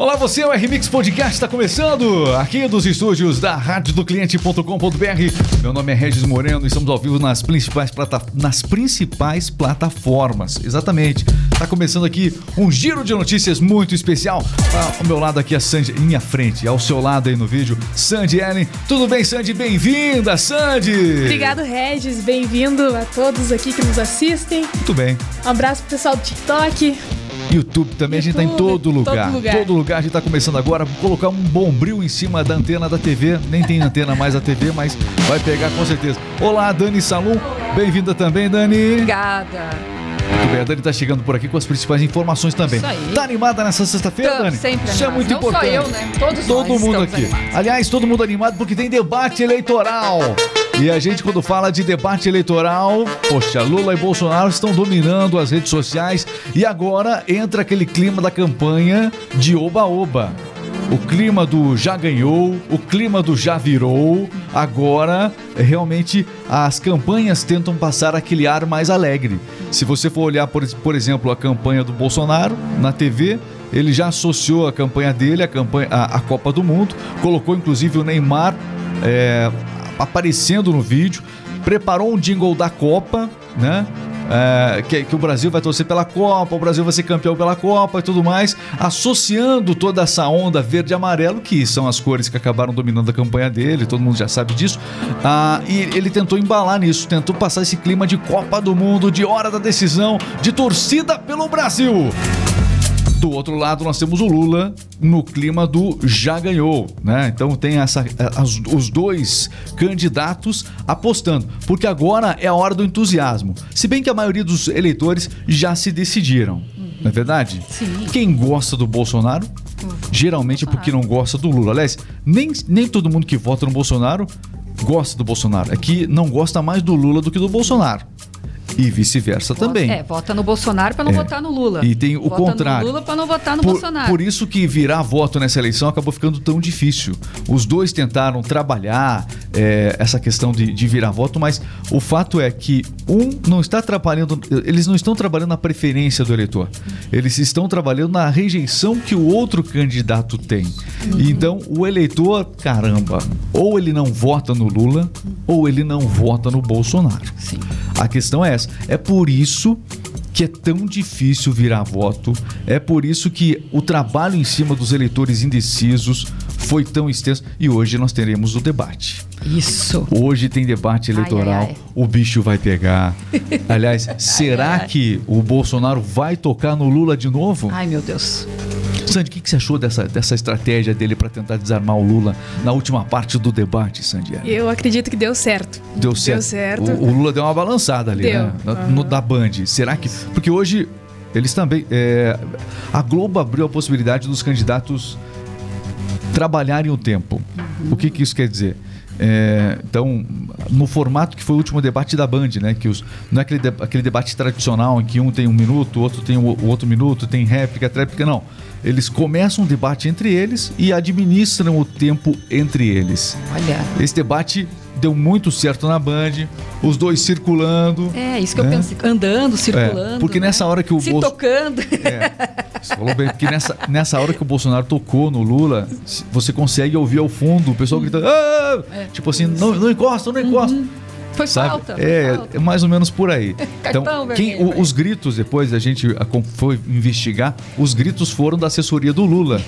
Olá, você, o RMix Podcast está começando aqui dos estúdios da rádio do cliente.com.br. Meu nome é Regis Moreno e estamos ao vivo nas principais, plata nas principais plataformas. Exatamente. Está começando aqui um giro de notícias muito especial. Ah, ao meu lado aqui a Sandy, minha frente, ao seu lado aí no vídeo, Sandy Ellen. Tudo bem, Sandy? Bem-vinda, Sandy! Obrigado, Regis. Bem-vindo a todos aqui que nos assistem. Muito bem. Um abraço pro pessoal do TikTok. YouTube também, YouTube, a gente tá em todo lugar. todo lugar. Todo lugar. a gente tá começando agora. Vou colocar um bombril em cima da antena da TV. Nem tem antena mais a TV, mas vai pegar com certeza. Olá, Dani Salum. Bem-vinda também, Dani. Obrigada. Muito bem, a Dani tá chegando por aqui com as principais informações também. Isso aí. Tá animada nessa sexta-feira, Dani? Sempre Isso é muito Não importante. Só eu, né? Todos Todo mundo aqui. Animados. Aliás, todo mundo animado porque tem debate eleitoral. E a gente, quando fala de debate eleitoral, poxa, Lula e Bolsonaro estão dominando as redes sociais e agora entra aquele clima da campanha de oba-oba. O clima do já ganhou, o clima do já virou. Agora, realmente, as campanhas tentam passar aquele ar mais alegre. Se você for olhar, por, por exemplo, a campanha do Bolsonaro na TV, ele já associou a campanha dele à campanha, Copa do Mundo, colocou inclusive o Neymar. É, aparecendo no vídeo, preparou um jingle da Copa, né? É, que, que, o Brasil vai torcer pela Copa, o Brasil vai ser campeão pela Copa e tudo mais, associando toda essa onda verde e amarelo, que são as cores que acabaram dominando a campanha dele, todo mundo já sabe disso. Ah, e ele tentou embalar nisso, tentou passar esse clima de Copa do Mundo, de hora da decisão, de torcida pelo Brasil. Do outro lado, nós temos o Lula no clima do já ganhou, né? Então tem essa, as, os dois candidatos apostando, porque agora é a hora do entusiasmo. Se bem que a maioria dos eleitores já se decidiram, não é verdade? Sim. Quem gosta do Bolsonaro, geralmente é porque não gosta do Lula. Aliás, nem, nem todo mundo que vota no Bolsonaro gosta do Bolsonaro. É que não gosta mais do Lula do que do Bolsonaro. E vice-versa também. É, vota no Bolsonaro para não é. votar no Lula. E tem o vota contrário. No Lula para não votar no por, Bolsonaro. Por isso que virar voto nessa eleição acabou ficando tão difícil. Os dois tentaram trabalhar é, essa questão de, de, virar voto, mas o fato é que um não está trabalhando, eles não estão trabalhando na preferência do eleitor. Eles estão trabalhando na rejeição que o outro candidato tem. Então, o eleitor, caramba, ou ele não vota no Lula, ou ele não vota no Bolsonaro. Sim. A questão é essa. É por isso que é tão difícil virar voto, é por isso que o trabalho em cima dos eleitores indecisos foi tão extenso e hoje nós teremos o debate. Isso. Hoje tem debate eleitoral, ai, ai, ai. o bicho vai pegar. Aliás, será que o Bolsonaro vai tocar no Lula de novo? Ai, meu Deus. Sandy, o que, que você achou dessa, dessa estratégia dele para tentar desarmar o Lula na última parte do debate, Sandy? Eu acredito que deu certo. Deu certo. Deu certo. O, o Lula deu uma balançada ali, deu. né? No, uhum. no, da Band. Será que. Porque hoje eles também. É, a Globo abriu a possibilidade dos candidatos trabalharem o tempo. O que, que isso quer dizer? É, então, no formato que foi o último debate da Band, né? Que os, não é aquele, de, aquele debate tradicional em que um tem um minuto, o outro tem o, o outro minuto, tem réplica, tréplica, não. Eles começam um debate entre eles e administram o tempo entre eles. Olha. Esse debate deu muito certo na Band, os dois circulando. É, isso que né? eu pensei, andando, circulando. É, porque né? nessa hora que o Se Bolso... tocando. É, você falou bem, porque nessa, nessa hora que o Bolsonaro tocou no Lula, você consegue ouvir ao fundo o pessoal gritando, ah! é, tipo assim, não, não encosta, não encosta. Uhum. Foi Sabe? falta. É, falta. é mais ou menos por aí. então, quem, vermelho, o, os gritos, depois a gente foi investigar, os gritos foram da assessoria do Lula.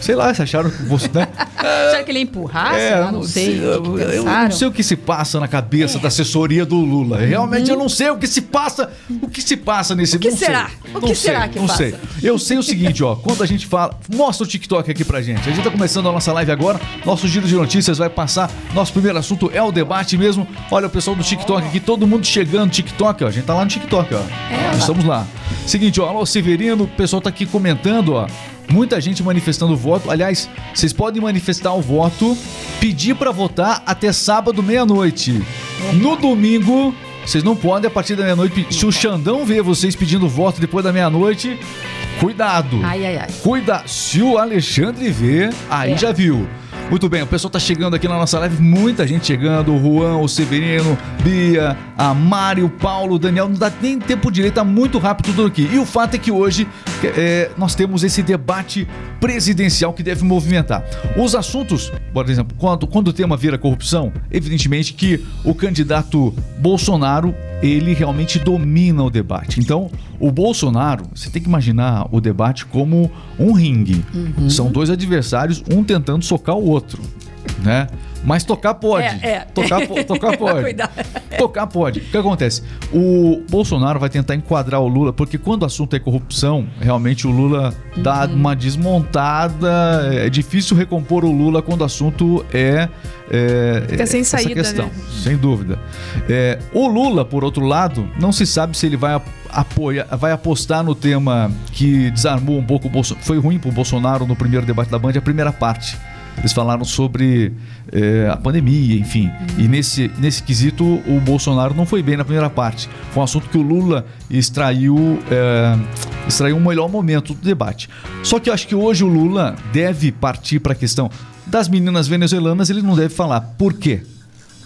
Sei lá, se acharam que você. Né? Será que ele empurrasse? É, eu não sei. Eu, eu, não sei o que se passa na cabeça é. da assessoria do Lula. Realmente uhum. eu não sei o que se passa. O que se passa nesse O que será? Sei. O que será que não passa? sei. Eu sei o seguinte, ó. Quando a gente fala. Mostra o TikTok aqui pra gente. A gente tá começando a nossa live agora. Nosso giro de notícias vai passar. Nosso primeiro assunto é o debate mesmo. Olha o pessoal do TikTok aqui, todo mundo chegando TikTok, ó. A gente tá lá no TikTok, ó. É, Estamos lá. Seguinte, ó. Alô, Severino. O pessoal tá aqui comentando, ó. Muita gente manifestando voto. Aliás, vocês podem manifestar o voto, pedir para votar até sábado meia-noite. No domingo, vocês não podem a partir da meia-noite. Se o Xandão ver vocês pedindo voto depois da meia-noite, cuidado. Ai, ai, ai. Cuida. Se o Alexandre ver, aí É. já viu. Muito bem, o pessoal tá chegando aqui na nossa live, muita gente chegando, o Juan, o Severino, Bia, a Mário, o Paulo, o Daniel, não dá nem tempo direito, tá muito rápido tudo aqui. E o fato é que hoje é, nós temos esse debate presidencial que deve movimentar. Os assuntos, por exemplo, quando, quando o tema vira corrupção, evidentemente que o candidato Bolsonaro ele realmente domina o debate. Então, o Bolsonaro, você tem que imaginar o debate como um ringue. Uhum. São dois adversários, um tentando socar o outro, né? Mas tocar pode. É, é. Tocar, tocar pode. tocar pode. O que acontece? O Bolsonaro vai tentar enquadrar o Lula, porque quando o assunto é corrupção, realmente o Lula dá uhum. uma desmontada. É difícil recompor o Lula quando o assunto é. é Fica sem saída, questão, né? Sem dúvida. É, o Lula, por outro lado, não se sabe se ele vai apoia, vai apostar no tema que desarmou um pouco o Bolsonaro. Foi ruim para o Bolsonaro no primeiro debate da Band, a primeira parte eles falaram sobre é, a pandemia, enfim. Uhum. E nesse, nesse quesito, o Bolsonaro não foi bem na primeira parte. Foi um assunto que o Lula extraiu, é, extraiu um melhor momento do debate. Só que eu acho que hoje o Lula deve partir para a questão das meninas venezuelanas, ele não deve falar. Por quê?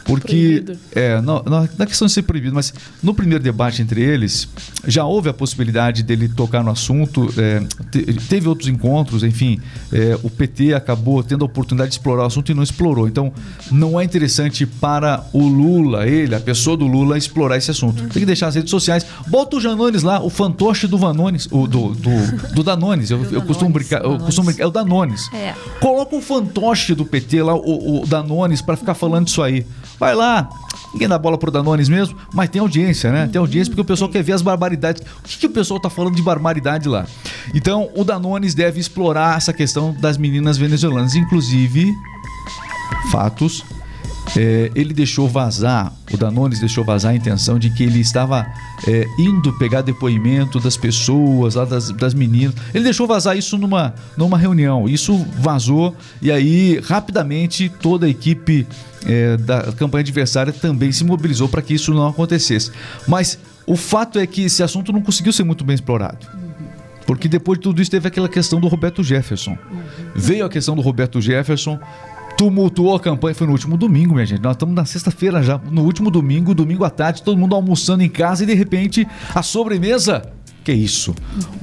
Porque, proibido. é, não, não, não é questão de ser proibido, mas no primeiro debate entre eles, já houve a possibilidade dele tocar no assunto, é, teve outros encontros, enfim, é, o PT acabou tendo a oportunidade de explorar o assunto e não explorou. Então, não é interessante para o Lula, ele, a pessoa do Lula, explorar esse assunto. Tem que deixar as redes sociais. Bota o Janones lá, o fantoche do Vanones, o, do, do, do Danones. Eu, eu costumo brincar, eu costumo brincar, é o Danones. É. Coloca o fantoche do PT lá, o, o Danones, para ficar falando isso aí. Vai lá, ninguém dá bola pro Danones mesmo, mas tem audiência, né? Tem audiência porque o pessoal quer ver as barbaridades. O que, que o pessoal tá falando de barbaridade lá? Então, o Danones deve explorar essa questão das meninas venezuelanas, inclusive fatos é, ele deixou vazar, o Danones deixou vazar a intenção de que ele estava é, indo pegar depoimento das pessoas, lá das, das meninas. Ele deixou vazar isso numa, numa reunião. Isso vazou e aí rapidamente toda a equipe é, da campanha adversária também se mobilizou para que isso não acontecesse. Mas o fato é que esse assunto não conseguiu ser muito bem explorado. Porque depois de tudo isso teve aquela questão do Roberto Jefferson. Veio a questão do Roberto Jefferson, tumultuou a campanha. Foi no último domingo, minha gente. Nós estamos na sexta-feira já. No último domingo, domingo à tarde, todo mundo almoçando em casa e de repente a sobremesa. Que isso?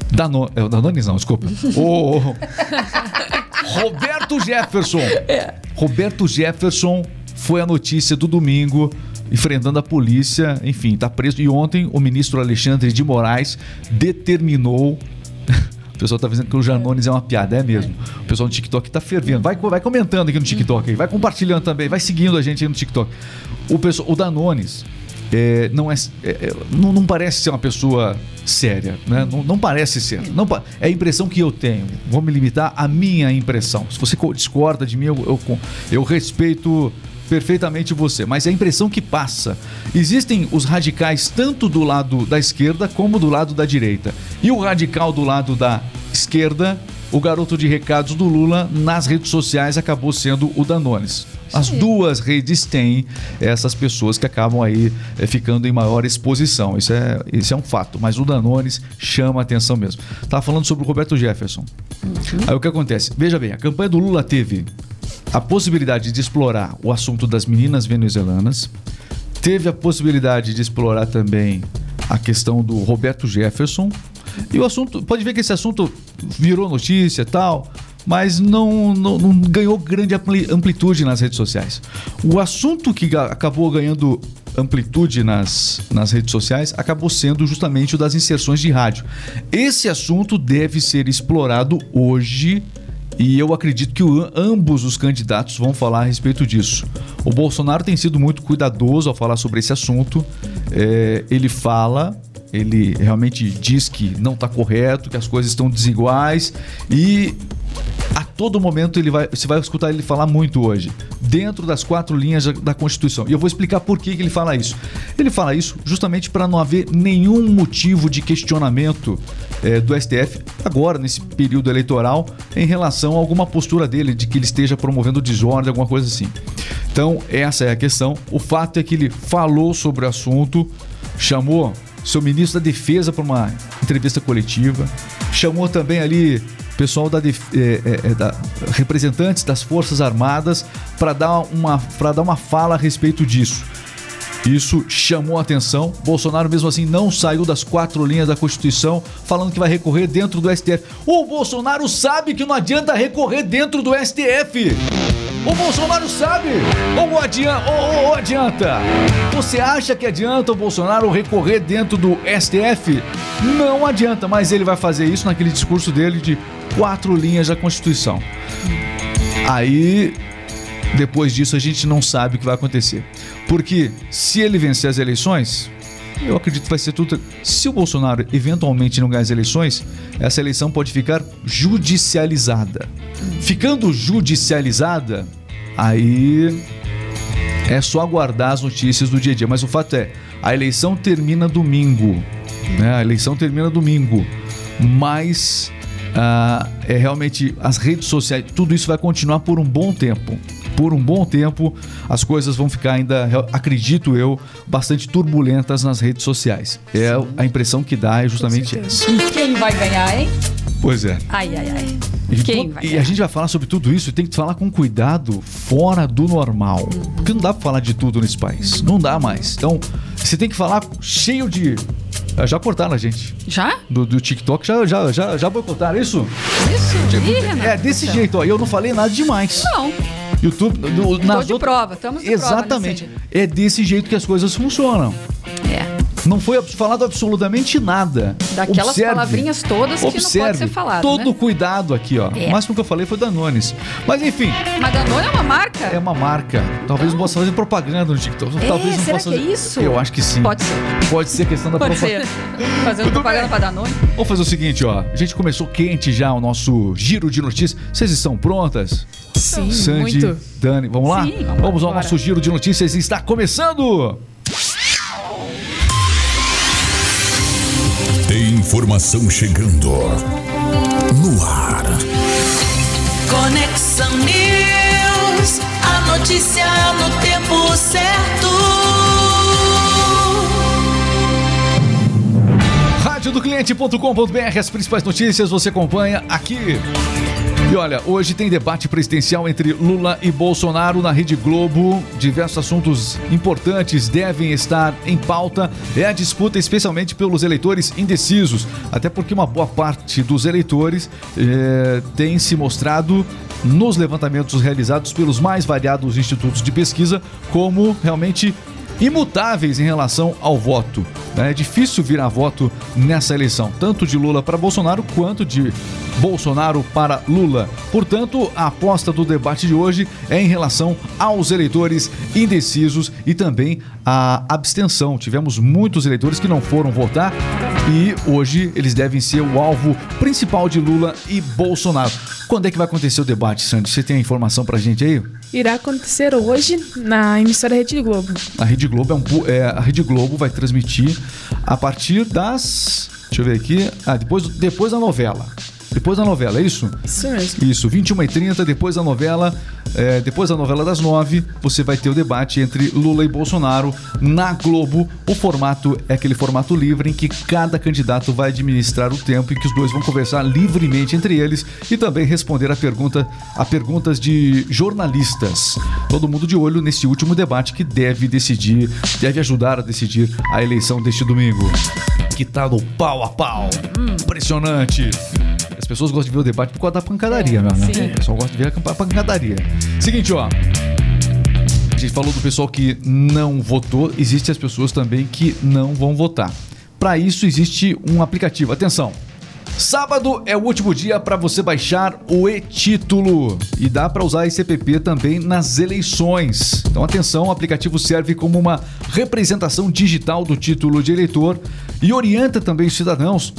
Dano... É, Danones não, desculpa. O Roberto Jefferson. É. Roberto Jefferson foi a notícia do domingo enfrentando a polícia, enfim, está preso. E ontem o ministro Alexandre de Moraes determinou o pessoal tá dizendo que o Janones é uma piada, é mesmo. O pessoal no TikTok tá fervendo. Vai, vai comentando aqui no TikTok, aí, vai compartilhando também, vai seguindo a gente aí no TikTok. O, pessoal, o Danones é, não, é, é, é não, não, parece ser uma pessoa séria, né? Não, não parece ser. Não, é a impressão que eu tenho. Vou me limitar à minha impressão. Se você discorda de mim, eu, eu, eu respeito perfeitamente você, mas é a impressão que passa. Existem os radicais tanto do lado da esquerda como do lado da direita. E o radical do lado da esquerda, o garoto de recados do Lula nas redes sociais acabou sendo o Danones. As duas redes têm essas pessoas que acabam aí é, ficando em maior exposição. Isso é, isso é um fato. Mas o Danones chama a atenção mesmo. Tava falando sobre o Roberto Jefferson. Uhum. Aí o que acontece? Veja bem, a campanha do Lula teve a possibilidade de explorar o assunto das meninas venezuelanas, teve a possibilidade de explorar também a questão do Roberto Jefferson. E o assunto, pode ver que esse assunto virou notícia e tal, mas não, não, não, ganhou grande amplitude nas redes sociais. O assunto que acabou ganhando amplitude nas, nas redes sociais acabou sendo justamente o das inserções de rádio. Esse assunto deve ser explorado hoje e eu acredito que o, ambos os candidatos vão falar a respeito disso. O Bolsonaro tem sido muito cuidadoso ao falar sobre esse assunto. É, ele fala, ele realmente diz que não está correto, que as coisas estão desiguais e a todo momento ele vai, você vai escutar ele falar muito hoje, dentro das quatro linhas da Constituição. E eu vou explicar por que, que ele fala isso. Ele fala isso justamente para não haver nenhum motivo de questionamento é, do STF agora, nesse período eleitoral, em relação a alguma postura dele, de que ele esteja promovendo desordem, alguma coisa assim. Então, essa é a questão. O fato é que ele falou sobre o assunto, chamou seu ministro da Defesa para uma entrevista coletiva, chamou também ali pessoal da, é, é, é, da representantes das Forças Armadas para dar, uma, dar uma fala a respeito disso. Isso chamou a atenção. Bolsonaro, mesmo assim, não saiu das quatro linhas da Constituição, falando que vai recorrer dentro do STF. O Bolsonaro sabe que não adianta recorrer dentro do STF. O Bolsonaro sabe ou adianta, ou, ou adianta? Você acha que adianta o Bolsonaro recorrer dentro do STF? Não adianta, mas ele vai fazer isso naquele discurso dele de quatro linhas da Constituição. Aí, depois disso, a gente não sabe o que vai acontecer. Porque se ele vencer as eleições, eu acredito que vai ser tudo. Se o Bolsonaro eventualmente não ganhar as eleições, essa eleição pode ficar judicializada. Ficando judicializada, aí é só aguardar as notícias do dia a dia. Mas o fato é, a eleição termina domingo. Né? A eleição termina domingo. Mas ah, é realmente as redes sociais, tudo isso vai continuar por um bom tempo por um bom tempo as coisas vão ficar ainda, acredito eu, bastante turbulentas nas redes sociais. É Sim. a impressão que dá é justamente essa. E quem vai ganhar, hein? Pois é. Ai, ai, ai. E, Quem vai e a gente vai falar sobre tudo isso e tem que falar com cuidado fora do normal. Porque não dá pra falar de tudo nesse país. Não dá mais. Então, você tem que falar cheio de. Já cortaram a gente. Já? Do, do TikTok já, já, já, já boicotaram isso? Isso? Ih, é, desse jeito, ó. Eu não falei nada demais. Não. YouTube. Do, nas de outras... prova, estamos de Exatamente. Prova é desse jeito que as coisas funcionam. É. Não foi falado absolutamente nada. Daquelas observe, palavrinhas todas observe, que não pode ser falado. Todo né? cuidado aqui, ó. É. O máximo que eu falei foi Danones. Mas enfim. Mas Danone é uma marca? É uma marca. Talvez não possa fazer propaganda no TikTok. É, Talvez não será possa que é isso? Eu acho que sim. Pode ser. Pode ser questão da propaganda. Fazendo propaganda para Danone. Vamos fazer o seguinte, ó. A gente começou quente já o nosso giro de notícias. Vocês estão prontas? Sim, Sandy, muito. Dani, vamos lá? Sim, vamos, vamos ao nosso giro de notícias. Está começando! Informação chegando no ar. Conexão News, a notícia no tempo certo. Rádio do cliente.com.br, as principais notícias você acompanha aqui. E olha, hoje tem debate presidencial entre Lula e Bolsonaro na Rede Globo. Diversos assuntos importantes devem estar em pauta. É a disputa especialmente pelos eleitores indecisos, até porque uma boa parte dos eleitores eh, tem se mostrado nos levantamentos realizados pelos mais variados institutos de pesquisa como realmente imutáveis em relação ao voto. É difícil virar voto nessa eleição, tanto de Lula para Bolsonaro quanto de Bolsonaro para Lula. Portanto, a aposta do debate de hoje é em relação aos eleitores indecisos e também a abstenção. Tivemos muitos eleitores que não foram votar e hoje eles devem ser o alvo principal de Lula e Bolsonaro. Quando é que vai acontecer o debate, Sandy? Você tem a informação pra gente aí? Irá acontecer hoje na emissora Rede Globo. A Rede Globo é um é, a Rede Globo vai transmitir a partir das Deixa eu ver aqui. Ah, depois, depois da novela. Depois da novela, é isso? Isso mesmo. Isso, 21h30, depois da novela, é, depois da novela das nove, você vai ter o debate entre Lula e Bolsonaro na Globo. O formato é aquele formato livre em que cada candidato vai administrar o tempo e que os dois vão conversar livremente entre eles e também responder a, pergunta, a perguntas de jornalistas. Todo mundo de olho nesse último debate que deve decidir, deve ajudar a decidir a eleição deste domingo. Que tá no pau a pau. Impressionante. As pessoas gostam de ver o debate por causa da pancadaria, mesmo, né? O pessoal gosta de ver a pancadaria. Seguinte, ó. A gente falou do pessoal que não votou, existem as pessoas também que não vão votar. Para isso existe um aplicativo. Atenção. Sábado é o último dia para você baixar o e-título e dá para usar esse app também nas eleições. Então atenção, o aplicativo serve como uma representação digital do título de eleitor e orienta também os cidadãos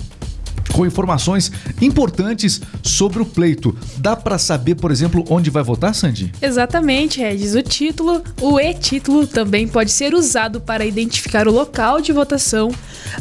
com informações importantes sobre o pleito. Dá para saber, por exemplo, onde vai votar, Sandy? Exatamente, Regis. O título, o e-título também pode ser usado para identificar o local de votação,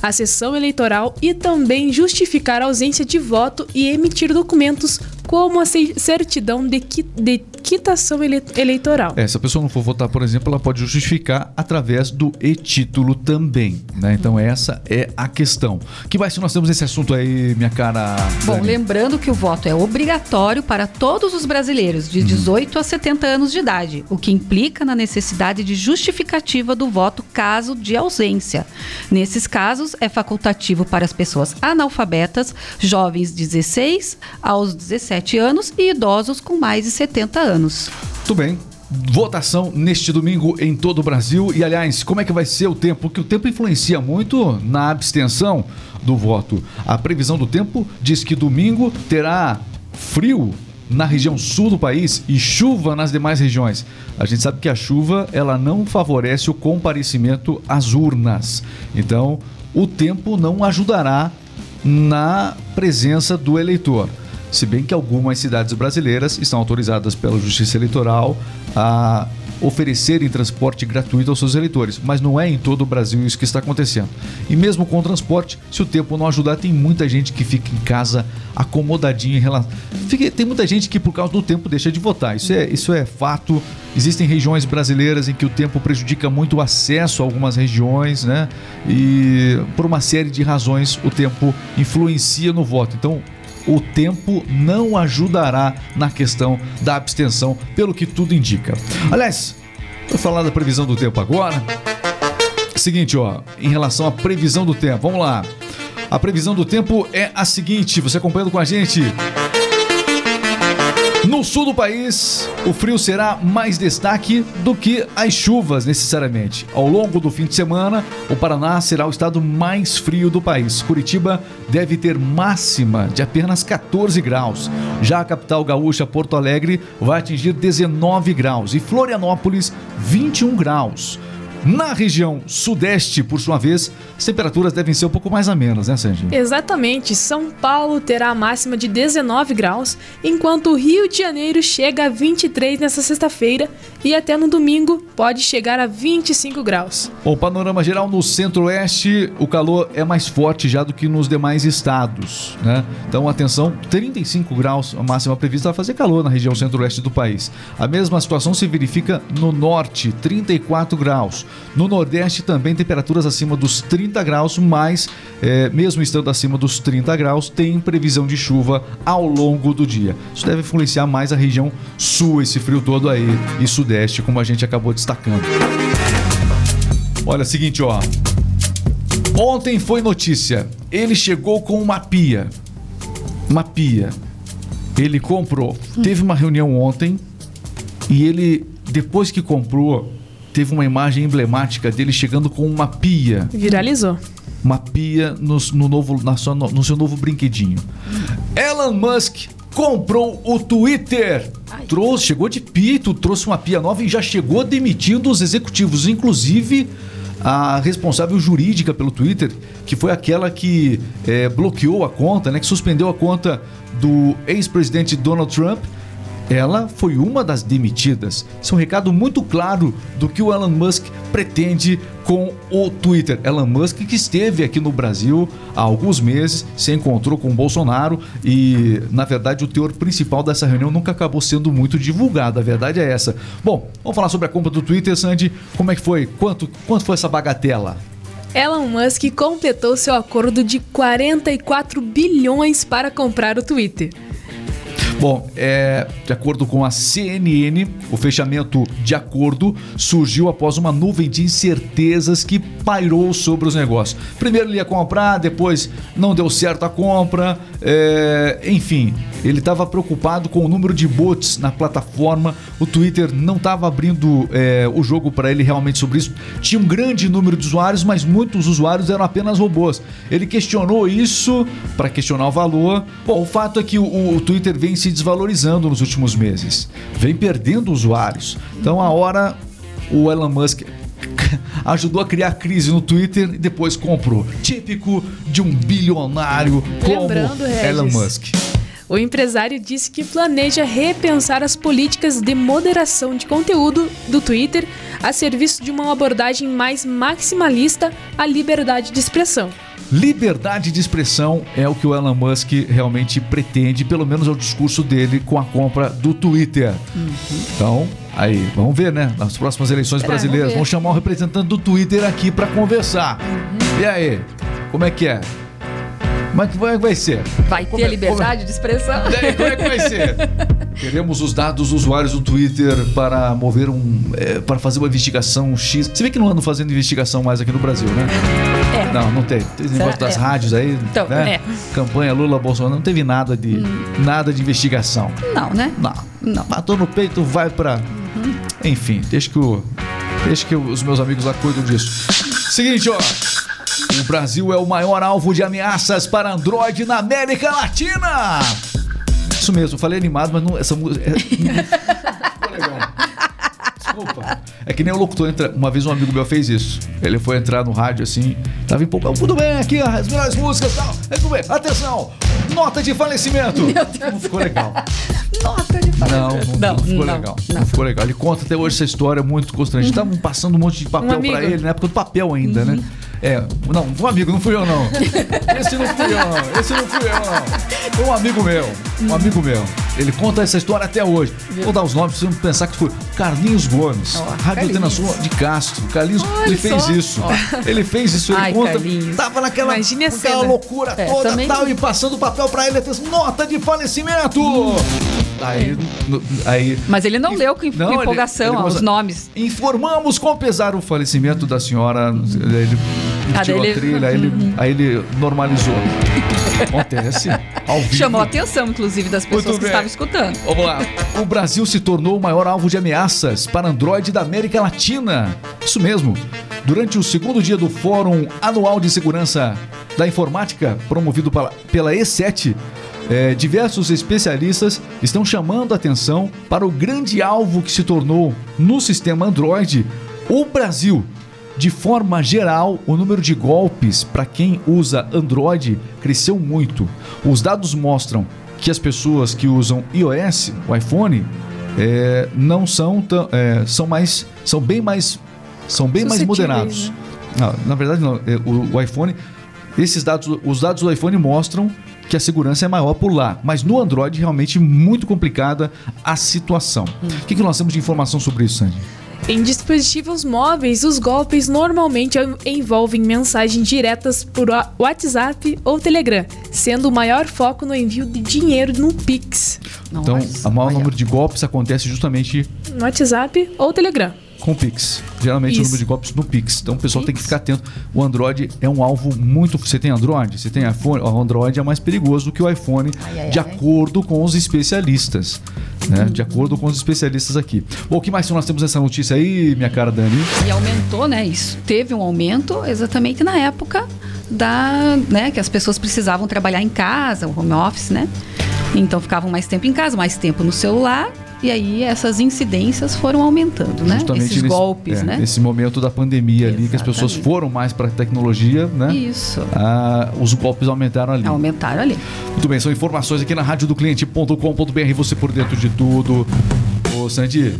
a sessão eleitoral e também justificar a ausência de voto e emitir documentos como a certidão de que, de quitação ele- eleitoral. É, se a pessoa não for votar, por exemplo, ela pode justificar através do e-título também, né? Então essa é a questão. Que mais que nós temos nesse assunto aí, minha cara? Bom, Dani? lembrando que o voto é obrigatório para todos os brasileiros de 18 a 70 anos de idade, o que implica na necessidade de justificativa do voto caso de ausência. Nesses casos, é facultativo para as pessoas analfabetas, jovens de 16 aos 17 anos e idosos com mais de 70 anos. Tudo bem. Votação neste domingo em todo o Brasil. E, aliás, como é que vai ser o tempo? Porque o tempo influencia muito na abstenção do voto. A previsão do tempo diz que domingo terá frio na região sul do país e chuva nas demais regiões. A gente sabe que a chuva ela não favorece o comparecimento às urnas. Então, o tempo não ajudará na presença do eleitor. Se bem que algumas cidades brasileiras estão autorizadas pela Justiça Eleitoral a oferecerem transporte gratuito aos seus eleitores, mas não é em todo o Brasil isso que está acontecendo. E mesmo com o transporte, se o tempo não ajudar, tem muita gente que fica em casa acomodadinho em relação. Fica- Tem muita gente que por causa do tempo deixa de votar. Isso é, isso é fato. Existem regiões brasileiras em que o tempo prejudica muito o acesso a algumas regiões, né? E por uma série de razões o tempo influencia no voto. Então, o tempo não ajudará na questão da abstenção, pelo que tudo indica. Aliás, vou falar da previsão do tempo agora. Seguinte, ó, em relação à previsão do tempo, vamos lá. A previsão do tempo é a seguinte, você acompanhando com a gente. No sul do país, o frio será mais destaque do que as chuvas, necessariamente. Ao longo do fim de semana, o Paraná será o estado mais frio do país. Curitiba deve ter máxima de apenas 14 graus. Já a capital gaúcha, Porto Alegre, vai atingir 19 graus e Florianópolis, 21 graus. Na região sudeste, por sua vez, as temperaturas devem ser um pouco mais amenas, né, Sandy? Exatamente, São Paulo terá a máxima de 19 graus, enquanto o Rio de Janeiro chega a 23 nessa sexta-feira e até no domingo pode chegar a 25 graus. Bom, panorama geral no centro-oeste, o calor é mais forte já do que nos demais estados, né? Então, atenção, 35 graus a máxima prevista vai fazer calor na região centro-oeste do país. A mesma situação se verifica no norte, 34 graus. No nordeste também temperaturas acima dos 30 graus, mas eh, mesmo estando acima dos 30 graus, tem previsão de chuva ao longo do dia. Isso deve influenciar mais a região sul, esse frio todo aí, e sudeste, como a gente acabou destacando. Olha, seguinte, ó. Ontem foi notícia. Ele chegou com uma pia. Uma pia. Ele comprou. Teve uma reunião ontem e ele, depois que comprou, teve uma imagem emblemática dele chegando com uma pia. Viralizou. Uma pia no, no novo, na sua- no seu novo brinquedinho. Elon Musk comprou o Twitter. Trouxe, chegou de pia, tu trouxe uma pia nova e já chegou demitindo os executivos, inclusive a responsável jurídica pelo Twitter, que foi aquela que eh, bloqueou a conta, né, que suspendeu a conta do ex-presidente Donald Trump. Ela foi uma das demitidas. Isso é um recado muito claro do que o Elon Musk pretende com o Twitter. Elon Musk que esteve aqui no Brasil há alguns meses, se encontrou com o Bolsonaro e, na verdade, o teor principal dessa reunião nunca acabou sendo muito divulgado. A verdade é essa. Bom, vamos falar sobre a compra do Twitter, Sandy. Como é que foi? Quanto, quanto foi essa bagatela? Elon Musk completou seu acordo de 44 bilhões para comprar o Twitter. Bom, é, de acordo com a CNN, o fechamento de acordo surgiu após uma nuvem de incertezas que pairou sobre os negócios. Primeiro ele ia comprar, depois não deu certo a compra, é, enfim, ele estava preocupado com o número de bots na plataforma. O Twitter não estava abrindo é, o jogo para ele realmente sobre isso. Tinha um grande número de usuários, mas muitos usuários eram apenas robôs. Ele questionou isso para questionar o valor. Bom, o fato é que o, o Twitter vem se desvalorizando nos últimos meses, vem perdendo usuários. Então, a hora o Elon Musk ajudou a criar crise no Twitter e depois comprou. Típico de um bilionário como Lembrando, Elon Musk. O empresário disse que planeja repensar as políticas de moderação de conteúdo do Twitter a serviço de uma abordagem mais maximalista à liberdade de expressão. Liberdade de expressão é o que o Elon Musk realmente pretende, pelo menos é o discurso dele com a compra do Twitter. Então, aí, vamos ver, né? Nas próximas eleições Esperar, brasileiras, vamos vamos chamar o representante do Twitter aqui para conversar. E aí, como é que é? Como é que vai, ser? Vai Como ter é- a liberdade de expressão? E aí, como é que vai ser? Queremos os dados dos usuários do Twitter para mover um. é, para fazer uma investigação X. Você vê que não andam fazendo investigação mais aqui no Brasil, né? É. Não, não tem. Tem esse negócio Será? das É. rádios aí, Então, né? é. Campanha Lula Bolsonaro, não teve nada de Hum. nada de investigação. Não, né? Não. Não. Matou no peito, vai pra. Enfim, deixa que deixa que os meus amigos lá cuidam disso. Seguinte, ó. O Brasil é o maior alvo de ameaças para Android na América Latina. Isso mesmo, falei animado, mas não, essa música. É, legal. Desculpa. É que nem o locutor entra. Uma vez um amigo meu fez isso. Ele foi entrar no rádio assim, tava empolgado. Tudo bem, aqui as melhores músicas e tal. Tudo bem, atenção! Nota de falecimento! Não ficou legal. Nota de Não, não, não ficou não, legal. Não. não. ficou legal. Ele conta até hoje essa história muito constrangente. Estavam passando um monte de papel amigo. pra ele, na época do papel ainda, né? É, não, um amigo, não fui eu não. Esse não fui eu, não. Esse não fui eu, não. Um amigo meu. Um amigo meu. Ele conta essa história até hoje. Vou dar os nomes pra você não pensar que foi Carlinhos Gomes, Ó, Rádio Carlinhos. Alternação de Castro. Carlinhos, Olha ele fez só. isso. Ele fez isso, ele Ai, conta. Carlinhos. Tava naquela, aquela loucura É, toda tal, e passando o papel pra ele, até nota de falecimento. Aí, no- aí Mas ele não leu com Não, ele- empolgação ele ó, os nomes. Informamos com pesar o falecimento da senhora. Ele Daí a trilha, aí ele, aí ele normalizou. Acontece. Ao vivo. Chamou a atenção, inclusive, das pessoas Muito que bem. estavam escutando. Vamos lá. O Brasil se tornou o maior alvo de ameaças para Android da América Latina. Isso mesmo. Durante o segundo dia do Fórum Anual de Segurança da Informática, promovido pela, pela E7, eh, diversos especialistas estão chamando a atenção para o grande alvo que se tornou no sistema Android o Brasil. De forma geral, o número de golpes para quem usa Android cresceu muito. Os dados mostram que as pessoas que usam iOS, o iPhone, é, não são tão, é, são mais, são bem mais, são bem mais moderados. né? Não, na verdade, não. é, O, o iPhone, esses dados, os dados do iPhone mostram que a segurança é maior por lá, mas no Android realmente muito complicada a situação. O que, que nós temos de informação sobre isso, Sandy? Em dispositivos móveis, os golpes normalmente envolvem mensagens diretas por WhatsApp ou Telegram, sendo o maior foco no envio de dinheiro no Pix, Então, o maior olha. número de golpes acontece justamente no WhatsApp ou Telegram. Com o Pix. Geralmente o Isso. número de golpes no Pix. Então o pessoal tem que Pix. ficar atento. O Android é um alvo muito. Você tem Android? Você tem iPhone? O Android é mais perigoso do que o iPhone, Ai, ai, de ai. acordo com os especialistas. Né? De acordo com os especialistas aqui. Bom, o que mais nós temos nessa notícia aí, minha cara Dani? E aumentou, né? Isso teve um aumento exatamente na época da, né, que as pessoas precisavam trabalhar em casa, o home office, né? Então ficavam mais tempo em casa, mais tempo no celular, e aí essas incidências foram aumentando, né? Esses nesse, golpes, é, né? nesse momento da pandemia ali, que as pessoas Exatamente. foram mais para a tecnologia, né? Isso. Ah, os golpes aumentaram ali. Aumentaram ali. Muito bem, são informações aqui na rádio do cliente.com.br, você por dentro de tudo. Ô, Sandy,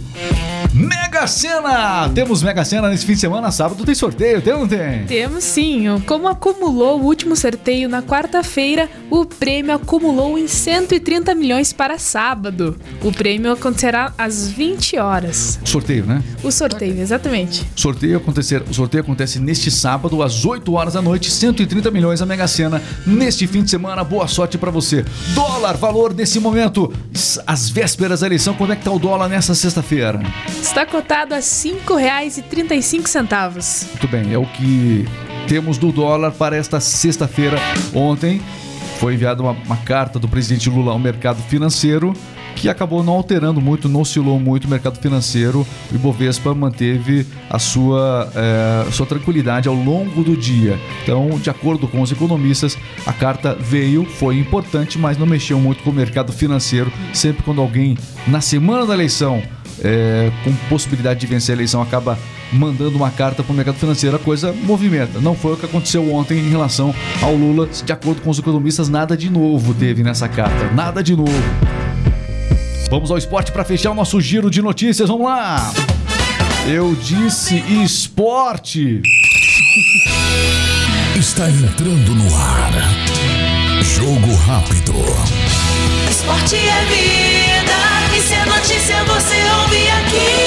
Mega Sena! Temos Mega Sena nesse fim de semana, sábado tem sorteio, tem ou não tem? Temos sim. Como acumulou o último sorteio na quarta-feira, o prêmio acumulou em 130 milhões para sábado. O prêmio acontecerá às 20 horas. Sorteio, né? O sorteio, exatamente. Sorteio acontecer, o sorteio acontece neste sábado às 8 horas da noite, 130 milhões a Mega Sena neste fim de semana. Boa sorte pra você. Dólar, valor nesse momento, às vésperas da eleição, quando é que tá o dólar nessa sexta-feira? Está cotado a R$ 5,35. Muito bem, é o que temos do dólar para esta sexta-feira. Ontem foi enviada uma, uma carta do presidente Lula ao mercado financeiro que acabou não alterando muito, não oscilou muito o mercado financeiro. O Ibovespa manteve a sua, a sua tranquilidade ao longo do dia. Então, de acordo com os economistas, a carta veio, foi importante, mas não mexeu muito com o mercado financeiro. Sempre quando alguém, na semana da eleição, é, com possibilidade de vencer a eleição, acaba mandando uma carta para o mercado financeiro, a coisa movimenta. Não foi o que aconteceu ontem em relação ao Lula. De acordo com os economistas, nada de novo teve nessa carta. Nada de novo. Vamos ao esporte para fechar o nosso giro de notícias. Vamos lá! Eu disse esporte. Está entrando no ar. Jogo rápido. Esporte é vida, e se é notícia você ouve aqui.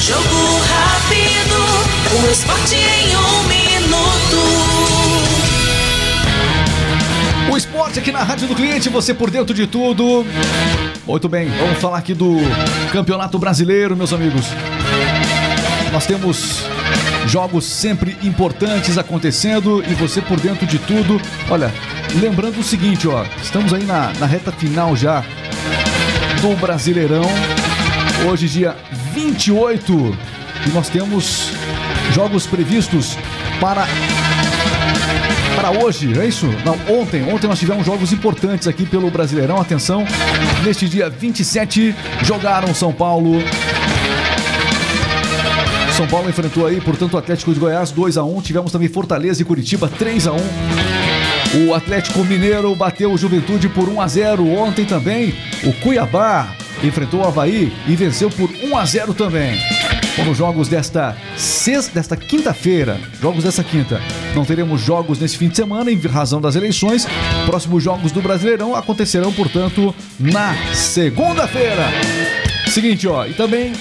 Jogo rápido, o esporte em um minuto. O esporte aqui na Rádio do Cliente, você por dentro de tudo. Muito bem, vamos falar aqui do Campeonato Brasileiro, meus amigos. Nós temos jogos sempre importantes acontecendo e você por dentro de tudo. Olha, lembrando o seguinte, ó, estamos aí na, na reta final já do Brasileirão. Hoje, dia 28, e nós temos jogos previstos para para hoje, é isso? Não, ontem. Ontem nós tivemos jogos importantes aqui pelo Brasileirão. Atenção, neste dia 27 jogaram São Paulo. São Paulo enfrentou aí, portanto, o Atlético de Goiás 2 a 1 Tivemos também Fortaleza e Curitiba 3 a 1 O Atlético Mineiro bateu o Juventude por 1 a 0 Ontem também o Cuiabá enfrentou o Havaí e venceu por 1 a 0 também. Foram jogos desta sexta, desta quinta-feira, jogos dessa quinta. Não teremos jogos nesse fim de semana em razão das eleições. Próximos jogos do Brasileirão acontecerão, portanto, na segunda-feira. Seguinte, ó, e também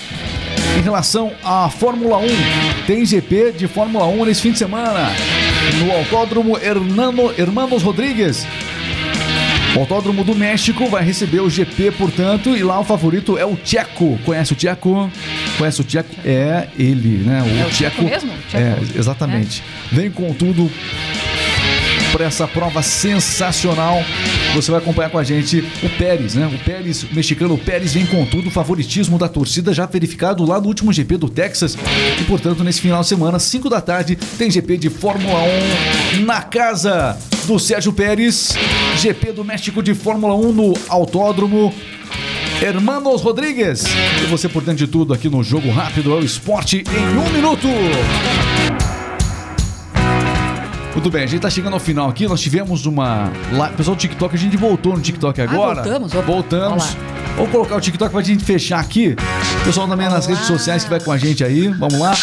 em relação à Fórmula 1, tem GP de Fórmula 1 nesse fim de semana no Autódromo Hernano, Hermanos Rodrigues. O Autódromo do México vai receber o GP, portanto, e lá o favorito é o Tcheco. Conhece o Tcheco? Conhece o Tcheco? É ele, né? O É o Tcheco mesmo? Tcheco? É, exatamente. Vem com tudo para essa prova sensacional. Você vai acompanhar com a gente o Pérez, né? O Pérez, o mexicano Pérez vem com tudo, o favoritismo da torcida já verificado lá no último GP do Texas. E portanto, nesse final de semana, 5 da tarde, tem GP de Fórmula 1 na casa do Sérgio Pérez. GP do México de Fórmula 1 no Autódromo Hermanos Rodrigues. E você por dentro de tudo aqui no Jogo Rápido, é o esporte em um minuto. Muito bem, a gente tá chegando ao final aqui. Nós tivemos uma. Pessoal do TikTok, a gente voltou no TikTok agora. voltamos? Opa, Voltamos. vamos Vamos colocar o TikTok pra gente fechar aqui. O pessoal também nas redes sociais que vai com a gente aí. Vamos lá.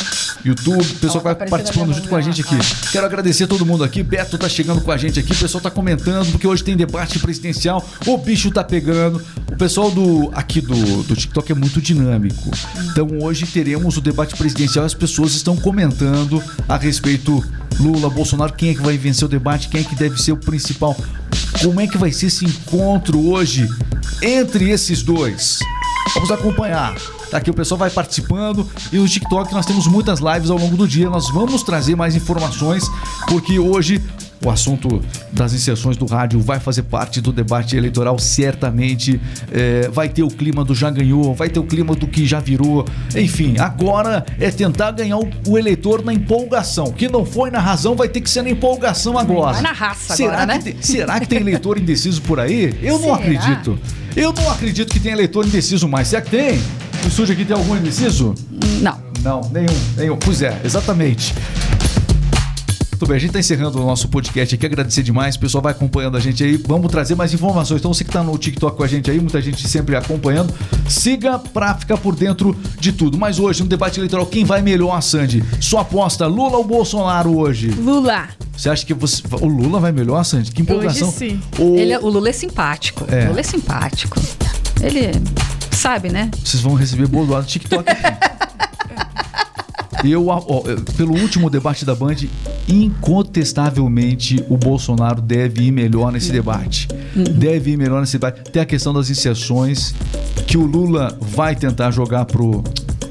YouTube, o pessoal que vai participando junto com a gente aqui. Quero agradecer todo mundo aqui. Beto tá chegando com a gente aqui. O pessoal tá comentando, porque hoje tem debate presidencial. O bicho tá pegando. O pessoal do aqui do, do TikTok é muito dinâmico. Então hoje teremos o debate presidencial. As pessoas estão comentando a respeito Lula, Bolsonaro, quem é que vai vencer o debate, quem é que deve ser o principal. Como é que vai ser esse encontro hoje entre esses dois? Vamos acompanhar. Tá aqui o pessoal vai participando e no TikTok nós temos muitas lives ao longo do dia. Nós vamos trazer mais informações porque hoje o assunto das inserções do rádio vai fazer parte do debate eleitoral, certamente. É, vai ter o clima do já ganhou, vai ter o clima do que já virou. Enfim, agora é tentar ganhar o, o eleitor na empolgação. Que não foi na razão, vai ter que ser na empolgação agora. Vai na raça será agora, que né? tem- será que tem eleitor indeciso por aí? Eu não Será? acredito. Eu não acredito que tem eleitor indeciso mais. Será que tem? No estúdio aqui tem algum indeciso? Não. Não, nenhum, nenhum. Pois é, exatamente. Muito bem, a gente tá encerrando o nosso podcast aqui. Agradecer demais. O pessoal vai acompanhando a gente aí. Vamos trazer mais informações. Então, você que tá no TikTok com a gente aí, muita gente sempre acompanhando. Siga pra ficar por dentro de tudo. Mas hoje, no debate eleitoral, quem vai melhor, Sandy? Sua aposta, Lula ou Bolsonaro hoje? Lula. Você acha que você- o Lula vai melhor, Sandy? Que empolgação. Hoje sim. O- Ele é- o Lula é simpático. É. O Lula é simpático. Ele sabe, né? Vocês vão receber bolo no TikTok aqui. Eu, ó, pelo último debate da Band, incontestavelmente o Bolsonaro deve ir melhor nesse debate. Deve ir melhor nesse debate. Tem a questão das inserções, que o Lula vai tentar jogar pro,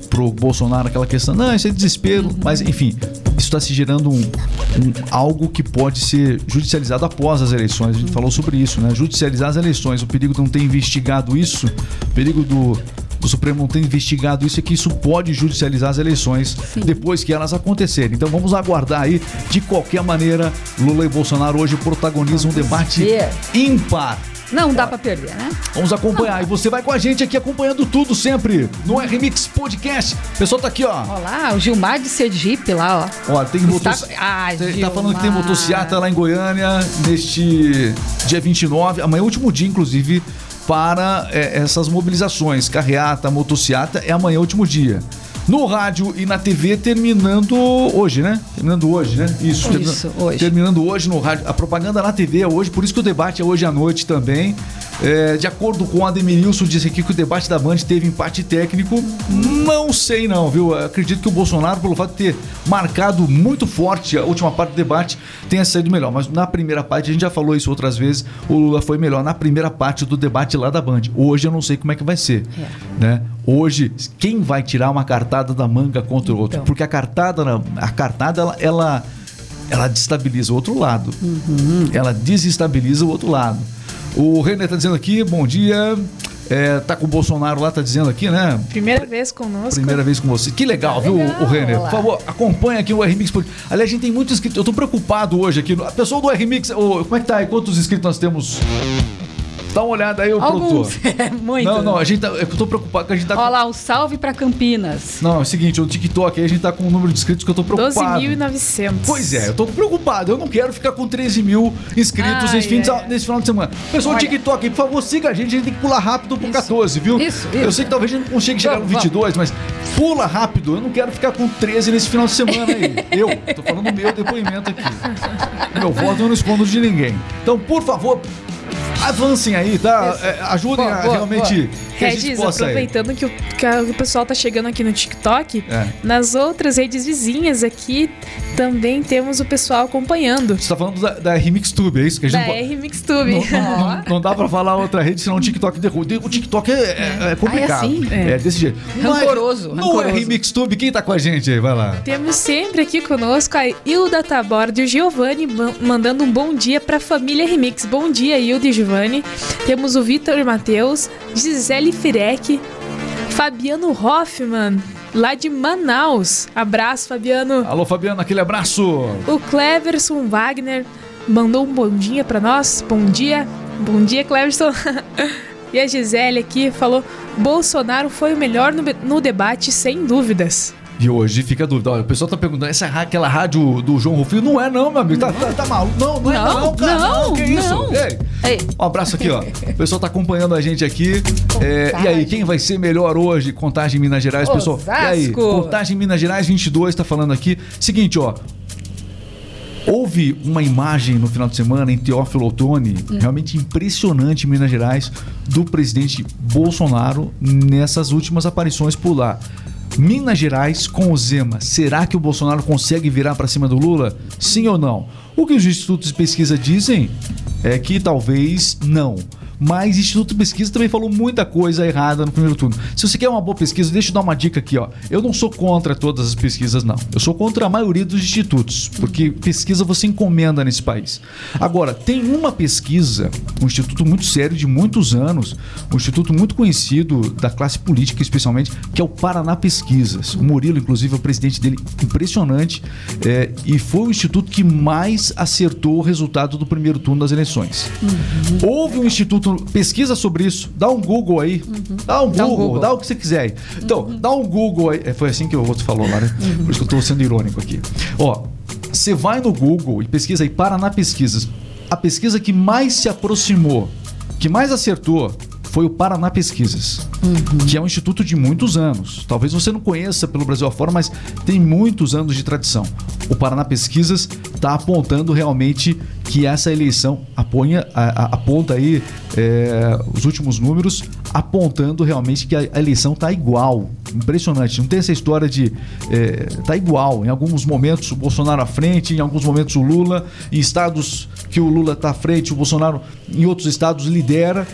pro Bolsonaro aquela questão. Não, isso é desespero. Mas, enfim, isso está se gerando um, um- algo que pode ser judicializado após as eleições. A gente falou sobre isso, né? Judicializar as eleições. O perigo de não ter investigado isso, o perigo do, do Supremo não ter investigado isso é que isso pode judicializar as eleições depois que elas acontecerem. Então vamos aguardar aí. De qualquer maneira, Lula e Bolsonaro hoje protagonizam um debate ímpar. Não dá pra perder, né? Vamos acompanhar. E você vai com a gente aqui acompanhando tudo sempre no RMix Podcast. O pessoal tá aqui, ó. Ó lá, o Gilmar de Sergipe lá, ó. Ó, tem motos... Ah, Tem- tá falando que tem motociata lá em Goiânia neste dia 29. Amanhã é o último dia, inclusive, para é, essas mobilizações. Carreata, motociata, é amanhã o último dia. no rádio e na TV terminando hoje, né? Terminando hoje, né? Isso, Isso, termina- hoje. Terminando hoje no rádio. A propaganda na TV é hoje, por isso que o debate é hoje à noite também. É, de acordo com o Ademirilson, disse aqui que o debate da Band teve empate técnico. Não sei não, viu? Acredito que o Bolsonaro, pelo fato de ter marcado muito forte a última parte do debate, tenha saído melhor. Mas na primeira parte, a gente já falou isso outras vezes, o Lula foi melhor na primeira parte do debate lá da Band. Hoje eu não sei como é que vai ser. Né? Hoje, quem vai tirar uma cartada da manga contra o outro? Então. Porque a cartada, a cartada ela, ela, ela destabiliza o outro lado. Ela desestabiliza o outro lado. O Renner tá dizendo aqui, bom dia. É, tá com o Bolsonaro lá, tá dizendo aqui, né? Primeira vez conosco. Primeira vez com você. Que legal, viu, legal, o Renner? olha Por favor, acompanha aqui o RMix. Aliás, a gente tem muito inscrito. Eu tô preocupado hoje aqui. A pessoa do RMix, ô, como é que tá aí? Quantos inscritos nós temos? Dá uma olhada aí, ô Alguns. produtor. É, muito. Não, não, a gente tá, eu tô preocupado que a gente tá Olha com... lá, o salve pra Campinas. Não, é o seguinte, o TikTok aí a gente tá com um número de inscritos que eu tô preocupado. 12.900. Pois é, eu tô preocupado. Eu não quero ficar com 13 mil inscritos Ai, nesse, fim de, nesse final de semana. Pessoal, Olha. TikTok, por favor, siga a gente. A gente tem que pular rápido pro 14, viu? Isso, Eu isso. sei que talvez a gente não consiga chegar Vamos, no 22, mas pula rápido. Eu não quero ficar com 13 nesse final de semana aí. Eu, tô falando o meu depoimento aqui. Meu voto eu não escondo de ninguém. Então, por favor, avancem aí, tá? É, ajudem Boa, a boa, realmente que a gente Regis, possa ir. aproveitando que o, que o pessoal tá chegando aqui no TikTok, É. nas outras redes vizinhas aqui também temos o pessoal acompanhando. Você tá falando da, da Remix Tube, é isso? Que a gente Da não pode- R Mixtube. Não, não- não- não dá pra falar outra rede, senão o TikTok derruba. O TikTok é, é- é complicado. Ah, é assim? É. desse jeito. Rancoroso, No, no rancoroso. Remix Tube, quem tá com a gente aí? Vai lá. Temos sempre aqui conosco a Hilda Taborda e o Giovanni ma- mandando um bom dia pra família Remix. Bom dia, Hilda e Giovanni. Temos o Vitor Matheus, Gisele Firek, Fabiano Hoffman, lá de Manaus. Abraço, Fabiano. Alô, Fabiano, aquele abraço. O Cleverson Wagner mandou um bom dia pra nós. Bom dia. Bom dia, Cleverson. e a Gisele aqui falou: Bolsonaro foi o melhor no, no debate, sem dúvidas. E hoje fica a dúvida. Olha, o pessoal tá perguntando, essa ra- aquela rádio do João Rufino? Não é não, meu amigo. Tá, tá, tá maluco. Não, não é não, Não, cara. não, que isso? não. Ei, Ei, Um abraço aqui, ó. O pessoal tá acompanhando a gente aqui. É, e aí, quem vai ser melhor hoje? Contagem Minas Gerais, pessoal. E aí, Osasco. Contagem Minas Gerais 22 tá falando aqui. Seguinte, ó. Houve uma imagem no final de semana em Teófilo Otoni, realmente impressionante em Minas Gerais, do presidente Bolsonaro nessas últimas aparições por lá. Minas Gerais com o Zema, será que o Bolsonaro consegue virar para cima do Lula? Sim ou não? O que os institutos de pesquisa dizem é que talvez não. Mas o Instituto de Pesquisa também falou muita coisa errada no primeiro turno. Se você quer uma boa pesquisa, deixa eu dar uma dica aqui, ó. Eu não sou contra todas as pesquisas, não. Eu sou contra a maioria dos institutos, porque pesquisa você encomenda nesse país. Agora, tem uma pesquisa, um instituto muito sério de muitos anos, um instituto muito conhecido da classe política, especialmente, que é o Paraná Pesquisas. O Murilo, inclusive, é o presidente dele, impressionante. é, e foi o instituto que mais acertou o resultado do primeiro turno das eleições. Houve um instituto, pesquisa sobre isso, dá um Google aí, dá um Dá um Google, Google. dá o que você quiser aí. Então, dá um Google aí. É, foi assim que o outro falou lá, né? Por isso que eu tô sendo irônico aqui. Ó, você vai no Google e pesquisa aí, Paraná Pesquisas. A pesquisa que mais se aproximou, que mais acertou, foi o Paraná Pesquisas, que é um instituto de muitos anos. Talvez você não conheça pelo Brasil afora, mas tem muitos anos de tradição. O Paraná Pesquisas está apontando realmente que essa eleição aponha, a- a- aponta aí é, os últimos números, apontando realmente que a, a eleição está igual. Impressionante. Não tem essa história de é, tá igual. Em alguns momentos o Bolsonaro à frente, em alguns momentos o Lula. Em estados que o Lula está à frente, o Bolsonaro em outros estados lidera.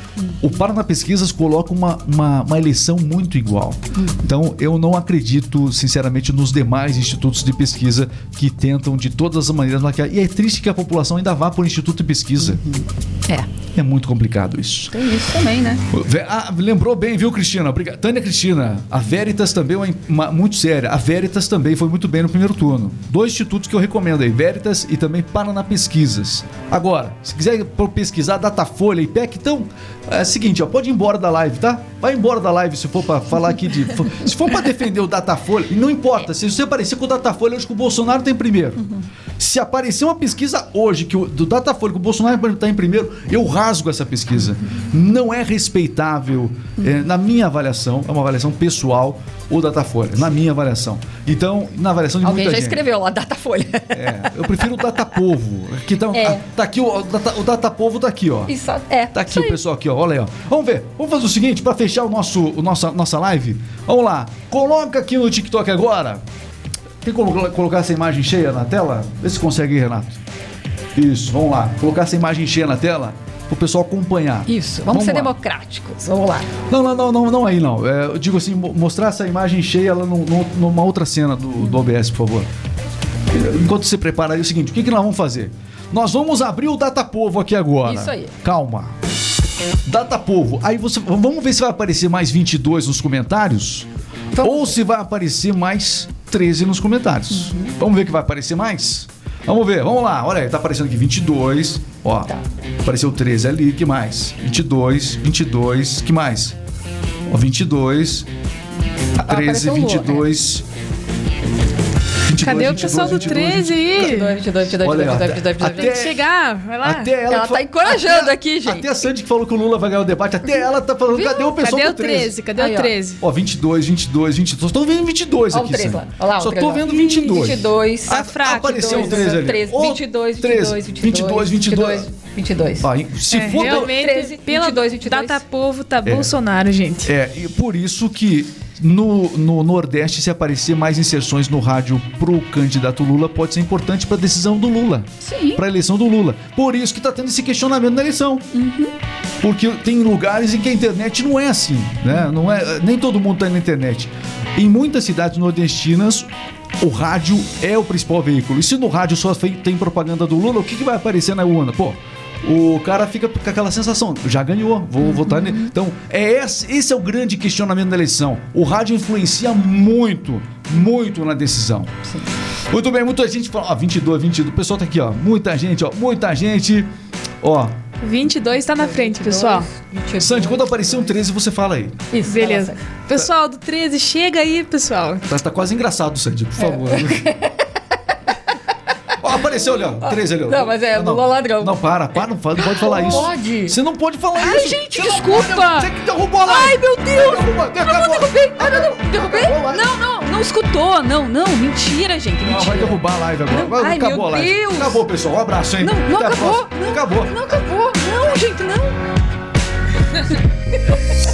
O Paraná Pesquisas coloca uma, uma, uma eleição muito igual. Então eu não acredito, sinceramente, nos demais institutos de pesquisa que tentam de todas as maneiras maquiar. E é triste que a população ainda vá por instituto de pesquisa. é, É muito complicado isso. tem isso também, né? Ah, lembrou bem, viu, Cristina? Obrigado. Tânia Cristina, a Veritas também é uma, uma- muito séria. A Veritas também foi muito bem no primeiro turno. Dois institutos que eu recomendo aí, Veritas e também Paraná Pesquisas. Agora, se quiser pesquisar Datafolha e IPEC, então é o seguinte, ó, pode ir embora da live, tá? Vai embora da live se for pra falar aqui de. Se for pra defender o Datafolha, não importa, se você aparecer com o Datafolha, eu acho que o Bolsonaro tem primeiro. Se aparecer uma pesquisa hoje que o, do Datafolha que o Bolsonaro está em primeiro, eu rasgo essa pesquisa. Não é respeitável, é, na minha avaliação, é uma avaliação pessoal, o Datafolha, na minha avaliação. Então, na avaliação de Alguém muita já gente. escreveu lá, Datafolha. É, eu prefiro o Datapovo. Que tá, É. ah, tá aqui, o, o Data, o Datapovo tá aqui, ó. Isso, é. Tá aqui o pessoal aqui, ó. Olha aí, ó. Vamos ver. Vamos fazer o seguinte, pra fechar o nosso, o nossa, nossa live. Vamos lá. Coloca aqui no TikTok agora. Tem como colo- colocar essa imagem cheia na tela? Vê se consegue Renato. Isso, vamos lá. Colocar essa imagem cheia na tela pro pessoal acompanhar. Isso, vamos, ser lá. democráticos. Vamos lá. Não, não, não, não, não aí não. É, eu digo assim, mo- mostrar essa imagem cheia lá num- num- numa outra cena do, do OBS, por favor. Enquanto você prepara aí, é o seguinte, o que, que nós vamos fazer? Nós vamos abrir o Datapovo aqui agora. Isso aí. Calma. Datapovo. Aí você, vamos ver se vai aparecer mais 22 nos comentários ou se vai aparecer mais 13 nos comentários. Uhum. Vamos ver que vai aparecer mais? Vamos ver, vamos lá. Olha aí, tá aparecendo aqui 22. Ó, Tá. apareceu 13 ali, que mais? 22, 22, que mais? Ó, 22, 13, apareceu o Lua, 22. 22, Cadê o 22, pessoal do 22, 13 aí? 22, 22, 22, Olha aí, ó, 22, 22, 22, até- Tem que chegar, vai lá. Até ela, Ela que tá encorajando até- aqui, gente. Até a Sandy que falou que o Lula vai ganhar o debate, até ela tá falando, Viu? cadê o pessoal Cadê do o 13? Cadê Aí, o ó. 13? Ó, 22, 22, 22. Só tô vendo 22 Olha o aqui, 3 Sandy. Olha lá, Só 3 tô vendo 22. 22. Tá fraco, Apareceu o 22, 13 ali. 13, Ô, 22, 22, 22, 22. 22. Ó, se É, for... realmente, 13, pela 22, 22. Data Povo tá Bolsonaro, gente. É, e por isso que no, no Nordeste, se aparecer mais inserções no rádio pro candidato Lula, pode ser importante pra decisão do Lula. Sim. Pra eleição do Lula. Por isso que tá tendo esse questionamento na eleição. Uhum. Porque tem lugares em que a internet não é assim, né? Não é, nem todo mundo tá na internet. Em muitas cidades nordestinas, o rádio é o principal veículo. E se no rádio só tem propaganda do Lula, o que, que vai aparecer na urna? Pô, o cara fica com aquela sensação, já ganhou, vou votar nele. Então, é esse, esse é o grande questionamento da eleição. O rádio influencia muito, muito na decisão. Muito bem, muita gente fala, ó, 22, 22, o pessoal tá aqui, ó, muita gente, ó, muita gente, ó. 22 tá na frente, pessoal. 22. Sandy, quando aparecer um 13, você fala aí. Isso, Beleza. Pessoal do 13, chega aí, pessoal. Tá, tá quase engraçado, Sandy, por favor. Ó, apareceu ali, ó. 13 ali, ó. Não, mas é Lula ladrão. Não, para, para, não, não pode falar Não isso. pode. Você não pode falar Ai, isso. gente, Você não desculpa. pode, Você que derrubou a live. Ai, meu Deus. Não, não, derrubei. Não, não, não. Derrubei? Não, não, não escutou. Não, não. Mentira, gente. Não, vai Mentira. derrubar a live agora. Não, Vai, ai, acabou meu a live. Deus. Acabou, pessoal. Um abraço, hein? Não, não acabou. Não, Acabou. Não acabou. Não, gente, não.